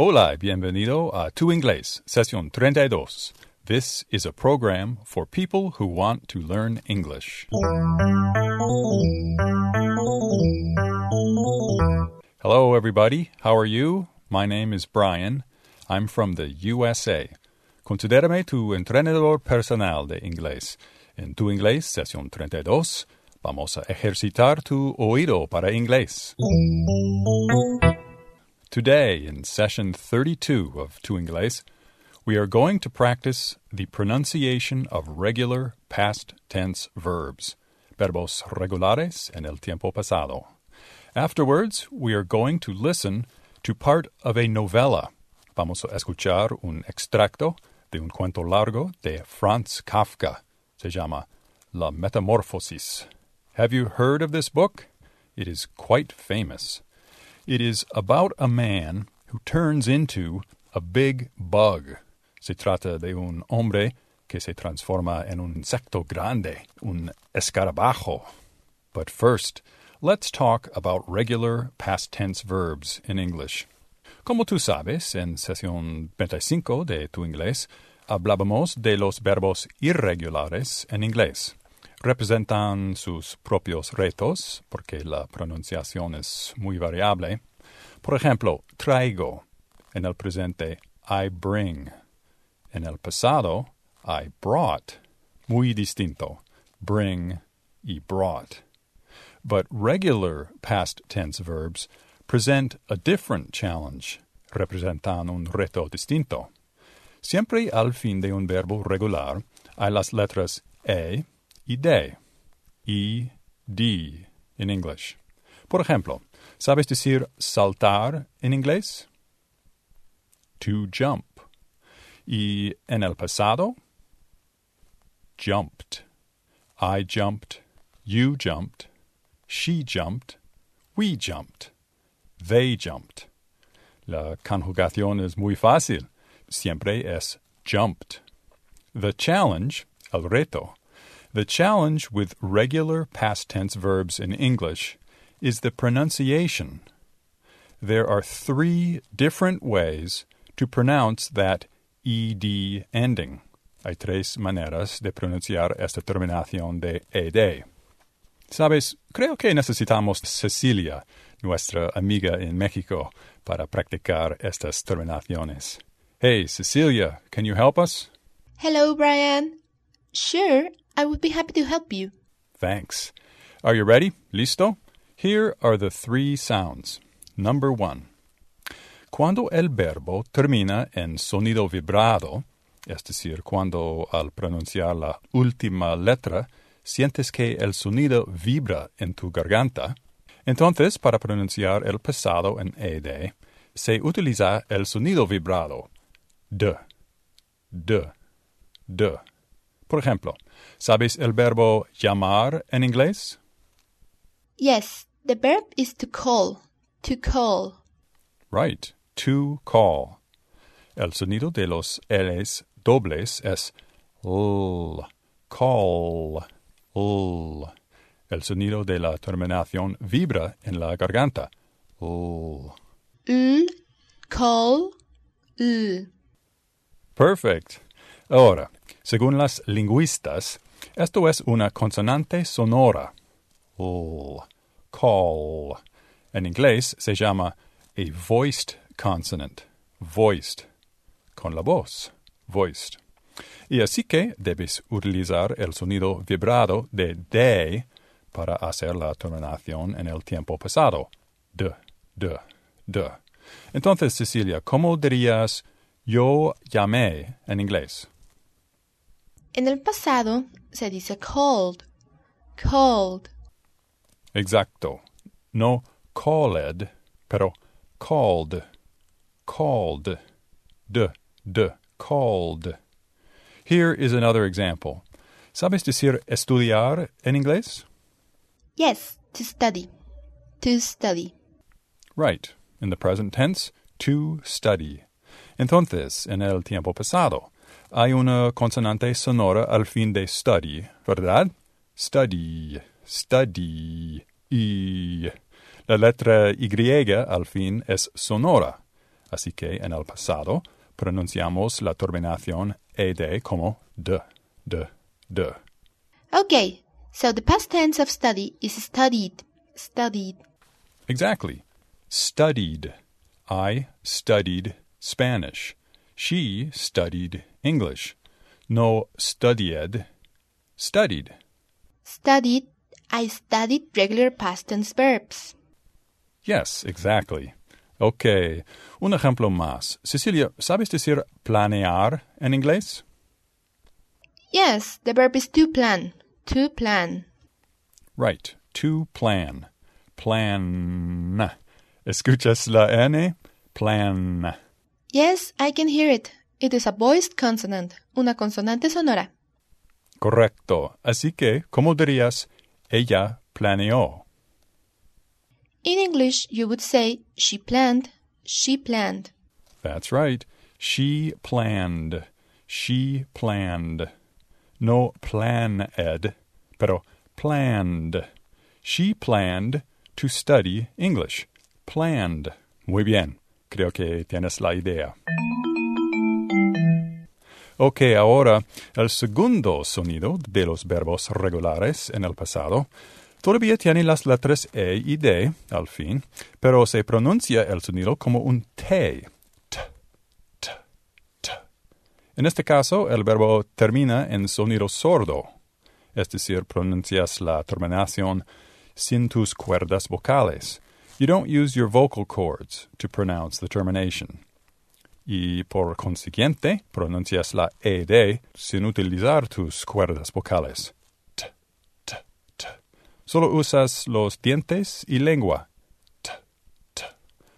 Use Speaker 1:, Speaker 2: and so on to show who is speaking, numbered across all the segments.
Speaker 1: Hola bienvenido a Tu Inglés, sesión 32. This is a program for people who want to learn English. Hello, everybody. How are you? My name is Brian. I'm from the USA. Considérame tu entrenador personal de inglés. En Tu Inglés, sesión 32, vamos a ejercitar tu oído para inglés. Today, in session 32 of Tu Inglés, we are going to practice the pronunciation of regular past tense verbs, verbos regulares en el tiempo pasado. Afterwards, we are going to listen to part of a novella. Vamos a escuchar un extracto de un cuento largo de Franz Kafka. Se llama La Metamorfosis. Have you heard of this book? It is quite famous. It is about a man who turns into a big bug. Se trata de un hombre que se transforma en un insecto grande, un escarabajo. But first, let's talk about regular past tense verbs in English. Como tú sabes, en sesión 25 de tu inglés, hablábamos de los verbos irregulares en inglés representan sus propios retos, porque la pronunciación es muy variable. Por ejemplo, traigo. En el presente, I bring. En el pasado, I brought. Muy distinto. Bring y brought. But regular past tense verbs present a different challenge. Representan un reto distinto. Siempre al fin de un verbo regular hay las letras E y de. E, D in English. Por ejemplo, ¿sabes decir saltar en inglés? To jump. Y en el pasado, jumped. I jumped. You jumped. She jumped. We jumped. They jumped. La conjugación es muy fácil. Siempre es jumped. The challenge, el reto, the challenge with regular past tense verbs in English is the pronunciation. There are three different ways to pronounce that ed ending. Hay tres maneras de pronunciar esta terminación de ed. Sabes, creo que necesitamos Cecilia, nuestra amiga en México, para practicar estas terminaciones. Hey, Cecilia, can you help us?
Speaker 2: Hello, Brian. Sure, I would be happy to help you.
Speaker 1: Thanks. Are you ready? Listo? Here are the three sounds. Number one. Cuando el verbo termina en sonido vibrado, es decir, cuando al pronunciar la última letra sientes que el sonido vibra en tu garganta, entonces para pronunciar el pasado en ed se utiliza el sonido vibrado d, d, d. Por ejemplo, ¿sabes el verbo llamar en inglés?
Speaker 2: Yes, the verb is to call. To call.
Speaker 1: Right, to call. El sonido de los L's dobles es l, call, l. El sonido de la terminación vibra en la garganta. L.
Speaker 2: L, call, l.
Speaker 1: Perfect. Ahora, según las lingüistas, esto es una consonante sonora. L, call. En inglés se llama a voiced consonant. Voiced. Con la voz. Voiced. Y así que debes utilizar el sonido vibrado de de para hacer la terminación en el tiempo pasado. De, de, de. Entonces, Cecilia, ¿cómo dirías yo llamé en inglés?
Speaker 2: En el pasado se dice called. Called.
Speaker 1: Exacto. No called, pero called. Called. De, de, called. Here is another example. ¿Sabes decir estudiar en inglés?
Speaker 2: Yes, to study. To study.
Speaker 1: Right. In the present tense, to study. Entonces, en el tiempo pasado, hay una consonante sonora al fin de study, ¿verdad? Study, study, y. La letra Y al fin es sonora. Así que en el pasado pronunciamos la terminación ed como d, d, d.
Speaker 2: Okay, so the past tense of study is studied. Studied.
Speaker 1: Exactly. Studied. I studied Spanish. She studied English. No studied. Studied.
Speaker 2: Studied. I studied regular past tense verbs.
Speaker 1: Yes, exactly. Ok, un ejemplo más. Cecilia, ¿sabes decir planear en inglés?
Speaker 2: Yes, the verb is to plan. To plan.
Speaker 1: Right, to plan. Plan. ¿Escuchas la N? Plan.
Speaker 2: Yes, I can hear it. It is a voiced consonant. Una consonante sonora.
Speaker 1: Correcto. Así que, ¿cómo dirías? Ella planeó.
Speaker 2: In English, you would say she planned, she planned.
Speaker 1: That's right. She planned. She planned. No plan ed, pero planned. She planned to study English. Planned. Muy bien. Creo que tienes la idea. Ok, ahora el segundo sonido de los verbos regulares en el pasado todavía tiene las letras E y D al fin, pero se pronuncia el sonido como un T. T, T, T. En este caso, el verbo termina en sonido sordo, es decir, pronuncias la terminación sin tus cuerdas vocales. You don't use your vocal cords to pronounce the termination. Y por consiguiente, pronuncias la ED sin utilizar tus cuerdas vocales. T, t, t. Solo usas los dientes y lengua. T, t.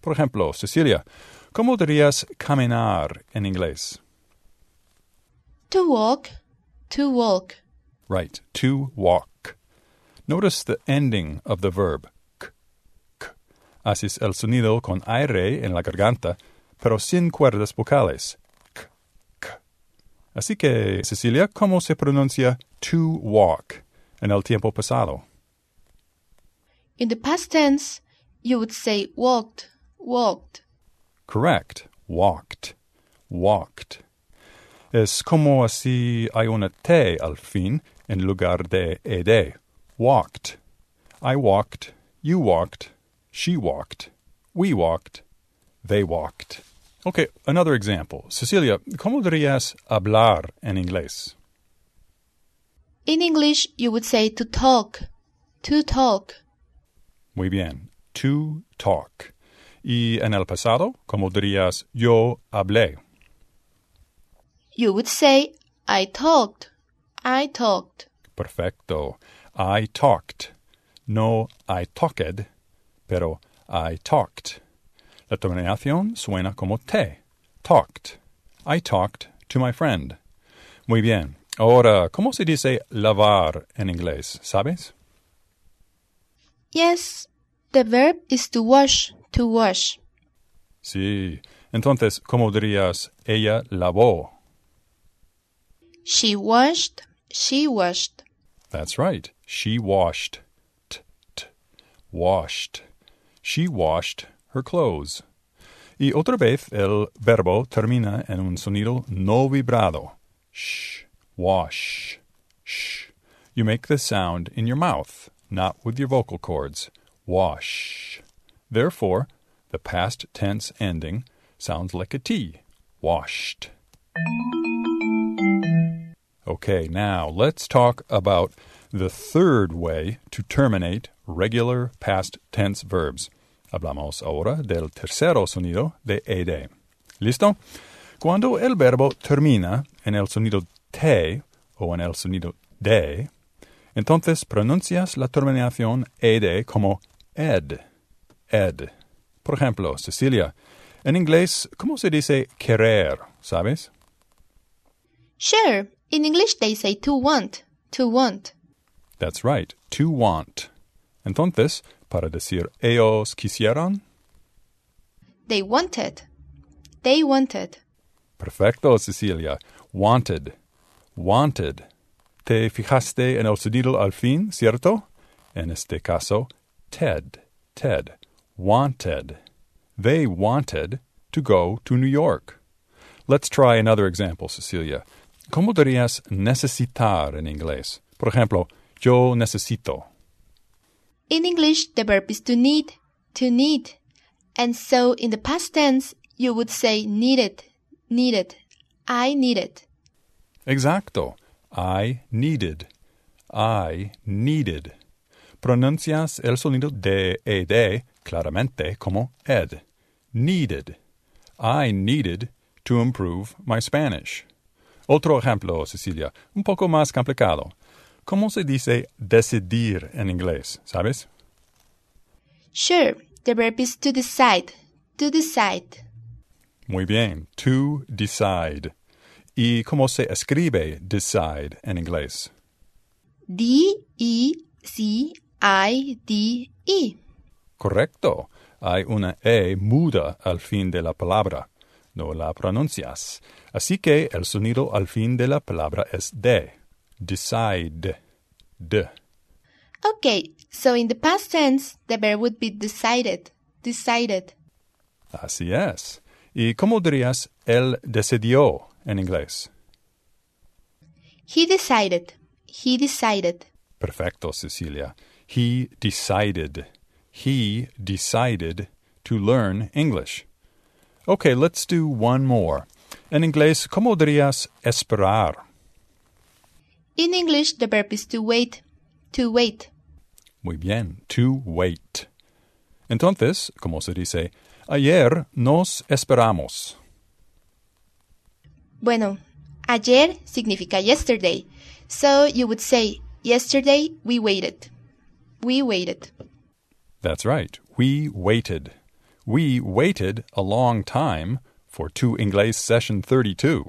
Speaker 1: Por ejemplo, Cecilia, ¿cómo dirías caminar en inglés?
Speaker 2: To walk, to walk.
Speaker 1: Right, to walk. Notice the ending of the verb. K, k. Haces el sonido con aire en la garganta, pero sin cuerdas vocales. K, k. Así que, Cecilia, ¿cómo se pronuncia to walk en el tiempo pasado?
Speaker 2: In the past tense, you would say walked, walked.
Speaker 1: Correct. Walked. Walked. Es como si hay una T al fin en lugar de ed. Walked. I walked. You walked. She walked. We walked. They walked. Okay, another example. Cecilia, ¿cómo dirías hablar en inglés?
Speaker 2: In English, you would say to talk, to talk.
Speaker 1: Muy bien. To talk. Y en el pasado, ¿cómo dirías yo hablé?
Speaker 2: You would say I talked, I talked.
Speaker 1: Perfecto. I talked. No I talked, pero I talked. La terminación suena como te. Talked. I talked to my friend. Muy bien. Ahora, ¿cómo se dice lavar en inglés? ¿Sabes?
Speaker 2: Yes, the verb is to wash, to wash.
Speaker 1: Sí. Entonces, ¿cómo dirías ella lavó?
Speaker 2: She washed, she washed.
Speaker 1: That's right. She washed. T, t. Washed. She washed her clothes. Y otra vez el verbo termina en un sonido no vibrado. Shh. Wash. Shh. You make the sound in your mouth, not with your vocal cords. Wash. Therefore, the past tense ending sounds like a T. Washed. Okay, now let's talk about the third way to terminate regular past tense verbs. Hablamos ahora del tercero sonido de ed. ¿Listo? Cuando el verbo termina en el sonido T o en el sonido D, entonces pronuncias la terminación ed como ed. Ed. Por ejemplo, Cecilia, en inglés, ¿cómo se dice querer? ¿Sabes?
Speaker 2: Sure, in English they say to want, to want.
Speaker 1: That's right, to want. Entonces, para decir ellos quisieron,
Speaker 2: They wanted, they wanted.
Speaker 1: perfecto, Cecilia, wanted, wanted. Te fijaste en el sonido al fin, ¿cierto? En este caso, Ted, Ted, wanted. They wanted to go to New York. Let's try another example, Cecilia. ¿Cómo dirías necesitar en inglés? Por ejemplo, yo necesito.
Speaker 2: In English, the verb is to need, to need. And so in the past tense, you would say needed, needed. I needed.
Speaker 1: Exacto. I needed. I needed. Pronuncias el sonido de ed claramente como ed. Needed. I needed to improve my Spanish. Otro ejemplo, Cecilia, un poco más complicado. ¿Cómo se dice decidir en inglés? ¿Sabes?
Speaker 2: Sure, the verb is to decide, to decide.
Speaker 1: Muy bien, to decide. ¿Y cómo se escribe decide en inglés?
Speaker 2: D-E-C-I-D-E.
Speaker 1: Correcto. Hay una E muda al fin de la palabra. No la pronuncias. Así que el sonido al fin de la palabra es D. Decide. D.
Speaker 2: Okay, so in the past tense, the verb would be decided, decided.
Speaker 1: Así es. ¿Y cómo dirías él decidió en inglés?
Speaker 2: He decided, he decided.
Speaker 1: Perfecto, Cecilia. He decided. He decided to learn English. Okay, let's do one more. En inglés, ¿cómo dirías esperar?
Speaker 2: In English, the verb is to wait, to wait.
Speaker 1: Muy bien, to wait. Entonces, ¿cómo se dice? Ayer nos esperamos.
Speaker 2: Bueno, ayer significa yesterday. So you would say, yesterday we waited. We waited.
Speaker 1: That's right. We waited. We waited a long time for Tu Inglés Session 32.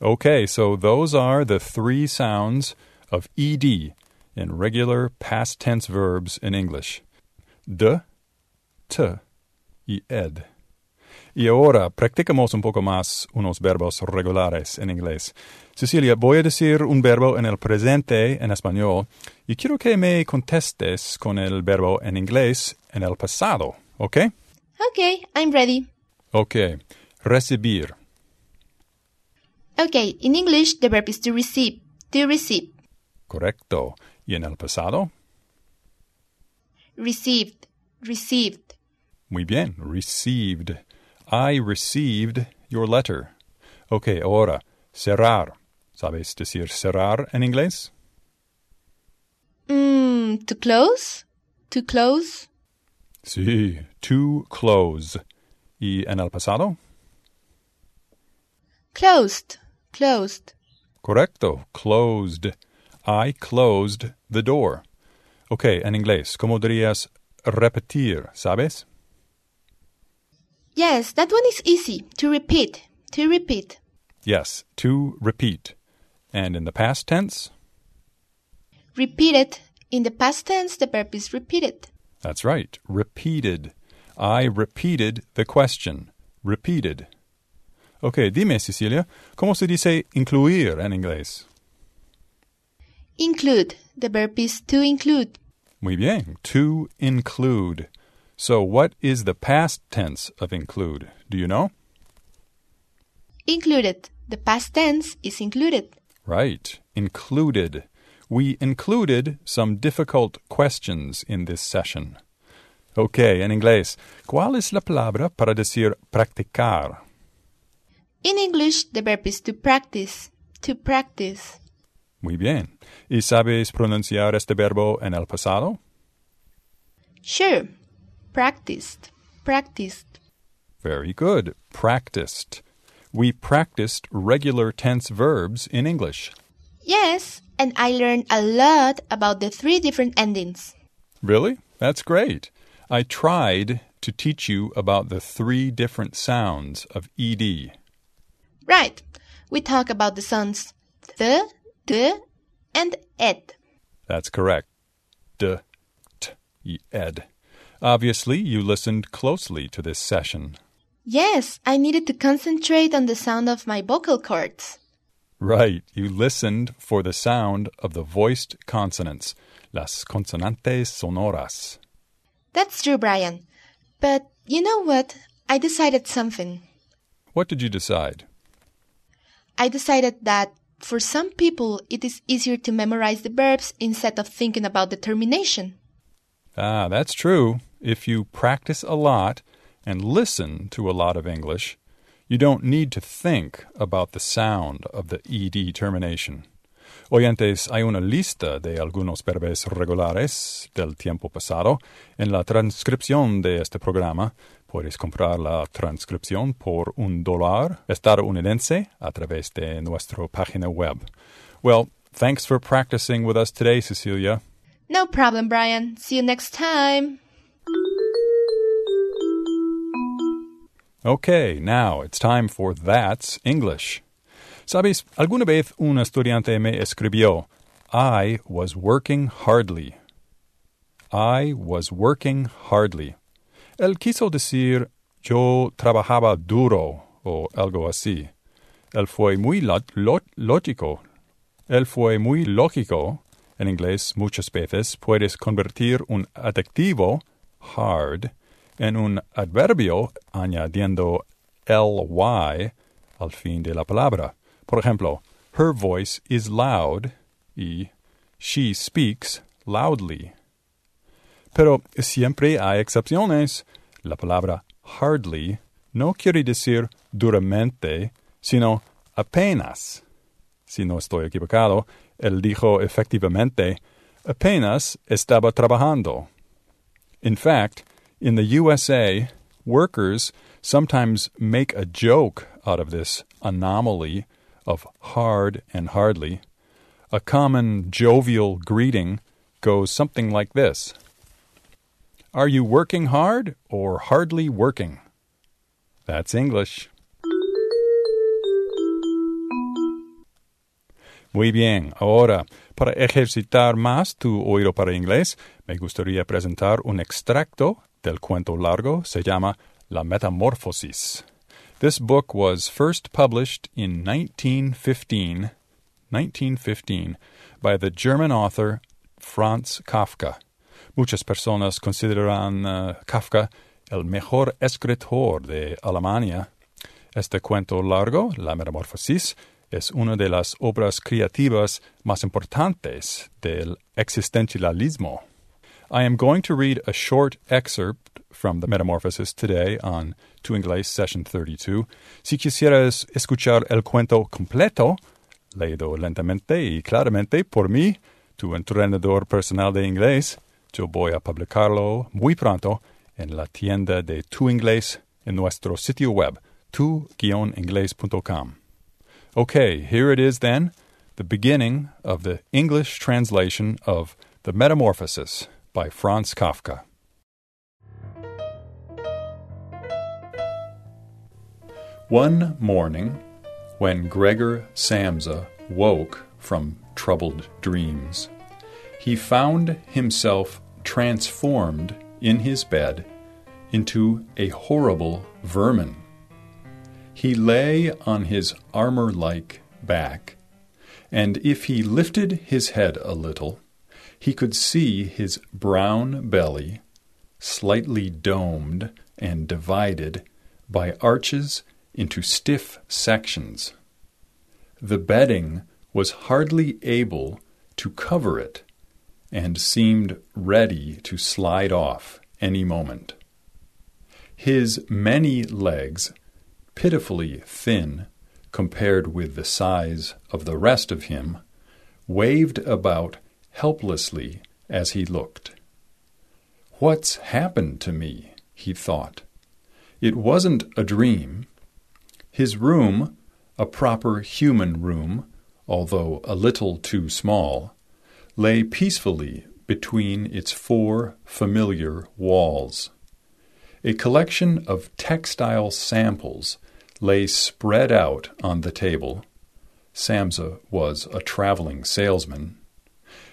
Speaker 1: Okay, so those are the three sounds of ed in regular past tense verbs in English. De, t y ed. Y ahora practicamos un poco más unos verbos regulares en inglés. Cecilia, voy a decir un verbo en el presente en español y quiero que me contestes con el verbo en inglés en el pasado, ¿ok?
Speaker 2: Okay, I'm ready.
Speaker 1: Ok. Recibir.
Speaker 2: Okay, in English, the verb is to receive, to receive.
Speaker 1: Correcto. ¿Y en el pasado?
Speaker 2: Received, received.
Speaker 1: Muy bien. Received. I received your letter. Ok, ahora, cerrar. ¿Sabes decir cerrar en inglés?
Speaker 2: Mm, to close? To close?
Speaker 1: Sí, to close. ¿Y en el pasado?
Speaker 2: Closed, closed.
Speaker 1: Correcto, closed. I closed the door. Ok, en inglés, ¿cómo dirías repetir? ¿Sabes?
Speaker 2: Yes, that one is easy. To repeat, to repeat.
Speaker 1: Yes, to repeat. And in the past tense?
Speaker 2: Repeated. In the past tense, the verb is repeated.
Speaker 1: That's right, repeated. I repeated the question. Repeated. Ok, dime, Cecilia, ¿cómo se dice incluir en inglés?
Speaker 2: Include. The verb is to include.
Speaker 1: Muy bien, to include. So, what is the past tense of include? Do you know?
Speaker 2: Included. The past tense is included.
Speaker 1: Right, included. We included some difficult questions in this session. Ok, en inglés, ¿cuál es la palabra para decir practicar?
Speaker 2: In English, the verb is to practice, to practice.
Speaker 1: Muy bien. ¿Y sabes pronunciar este verbo en el pasado?
Speaker 2: Sure. Practiced, practiced.
Speaker 1: Very good. Practiced. We practiced regular tense verbs in English.
Speaker 2: Yes, and I learned a lot about the three different endings.
Speaker 1: Really? That's great. I tried to teach you about the three different sounds of ed.
Speaker 2: Right. We talk about the sounds the, the, and ed.
Speaker 1: That's correct. D, t, ed. Obviously, you listened closely to this session.
Speaker 2: Yes, I needed to concentrate on the sound of my vocal cords.
Speaker 1: Right, you listened for the sound of the voiced consonants, las consonantes sonoras.
Speaker 2: That's true, Brian. But You know what? I decided something.
Speaker 1: What did you decide?
Speaker 2: I decided that for some people it is easier to memorize the verbs instead of thinking about the termination.
Speaker 1: Ah, that's true. If you practice a lot and listen to a lot of English, you don't need to think about the sound of the ed termination. Oyentes, hay una lista de algunos verbos regulares del tiempo pasado en la transcripción de este programa. Puedes comprar la transcripción por un dólar estadounidense a través de nuestra página web. Well, thanks for practicing with us today, Cecilia.
Speaker 2: No problem, Brian. See you next time.
Speaker 1: Okay, now it's time for That's English. Sabes, alguna vez un estudiante me escribió, I was working hardly. I was working hardly. Él quiso decir, yo trabajaba duro o algo así. Él fue muy lógico. Él fue muy lógico. En inglés, muchas veces puedes convertir un adjetivo, hard, en un adverbio añadiendo ly al fin de la palabra. Por ejemplo, her voice is loud y she speaks loudly. Pero siempre hay excepciones. La palabra hardly no quiere decir duramente, sino apenas. Si no estoy equivocado, él dijo efectivamente, apenas estaba trabajando. In fact, in the USA, workers sometimes make a joke out of this anomaly of hard and hardly. A common jovial greeting goes something like this Are you working hard or hardly working? That's English. Muy bien, ahora, para ejercitar más tu oído para inglés, me gustaría presentar un extracto del cuento largo, se llama La Metamorfosis. This book was first published in 1915, 1915 by the German author Franz Kafka. Muchas personas consideran uh, Kafka el mejor escritor de Alemania. Este cuento largo, La Metamorfosis, es una de las obras creativas más importantes del existentialismo. I am going to read a short excerpt from the Metamorphosis today on To Inglés Session 32. Si quisieras escuchar el cuento completo, leído lentamente y claramente por mí, tu entrenador personal de inglés, yo voy a publicarlo muy pronto en la tienda de Tu Inglés en nuestro sitio web, tu-inglés.com. Okay, here it is then, the beginning of the English translation of The Metamorphosis by Franz Kafka. One morning, when Gregor Samsa woke from troubled dreams, he found himself transformed in his bed into a horrible vermin. He lay on his armor like back, and if he lifted his head a little, he could see his brown belly, slightly domed and divided by arches into stiff sections. The bedding was hardly able to cover it and seemed ready to slide off any moment. His many legs, pitifully thin compared with the size of the rest of him, waved about helplessly as he looked. What's happened to me? he thought. It wasn't a dream. His room, a proper human room, although a little too small, lay peacefully between its four familiar walls. A collection of textile samples lay spread out on the table. Samsa was a traveling salesman.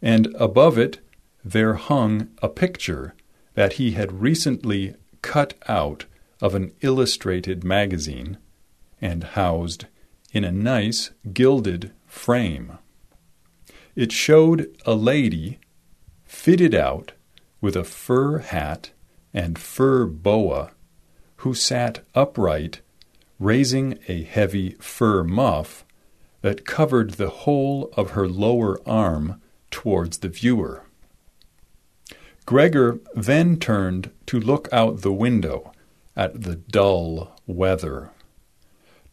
Speaker 1: And above it there hung a picture that he had recently cut out of an illustrated magazine and housed in a nice gilded frame. It showed a lady fitted out with a fur hat and fur boa who sat upright, raising a heavy fur muff that covered the whole of her lower arm towards the viewer. Gregor then turned to look out the window at the dull weather.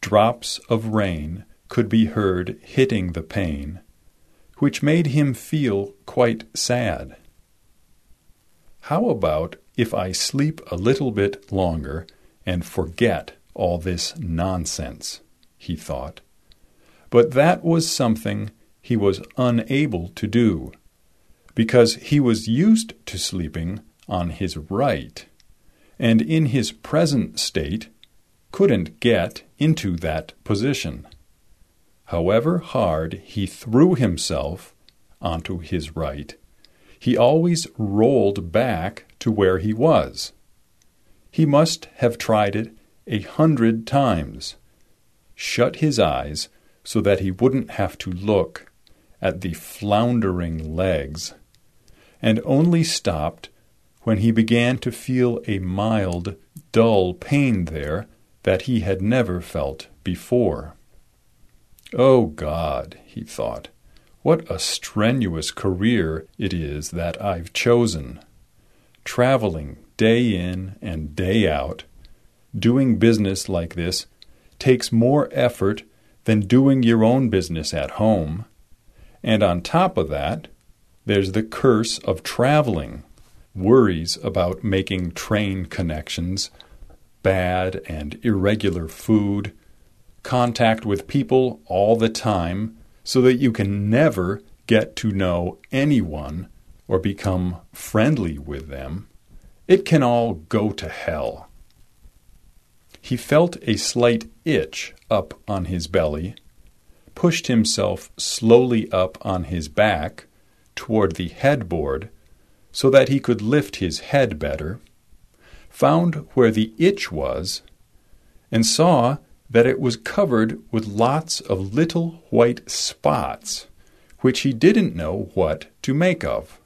Speaker 1: Drops of rain could be heard hitting the pane, which made him feel quite sad. How about if I sleep a little bit longer and forget all this nonsense? he thought. But that was something he was unable to do, because he was used to sleeping on his right, and in his present state couldn't get into that position. However hard he threw himself onto his right, he always rolled back to where he was. He must have tried it a hundred times, shut his eyes so that he wouldn't have to look at the floundering legs, and only stopped when he began to feel a mild, dull pain there that he had never felt before. Oh God, he thought, what a strenuous career it is that I've chosen. Traveling day in and day out, doing business like this takes more effort than doing your own business at home. And on top of that, there's the curse of traveling, worries about making train connections, bad and irregular food, contact with people all the time so that you can never get to know anyone or become friendly with them. It can all go to hell. He felt a slight itch up on his belly, pushed himself slowly up on his back toward the headboard so that he could lift his head better, found where the itch was, and saw that it was covered with lots of little white spots, which he didn't know what to make of.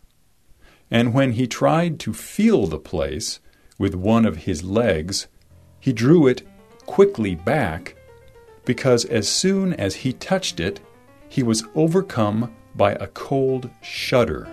Speaker 1: And when he tried to feel the place with one of his legs, he drew it quickly back because as soon as he touched it, he was overcome by a cold shudder.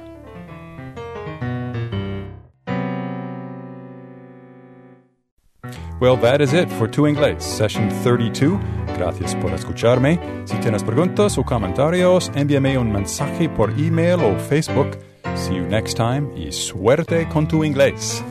Speaker 1: Well, that is it for Tu Inglés, session 32. Gracias por escucharme. Si tienes preguntas o comentarios, envíame un mensaje por email o Facebook. See you next time y suerte con tu inglés.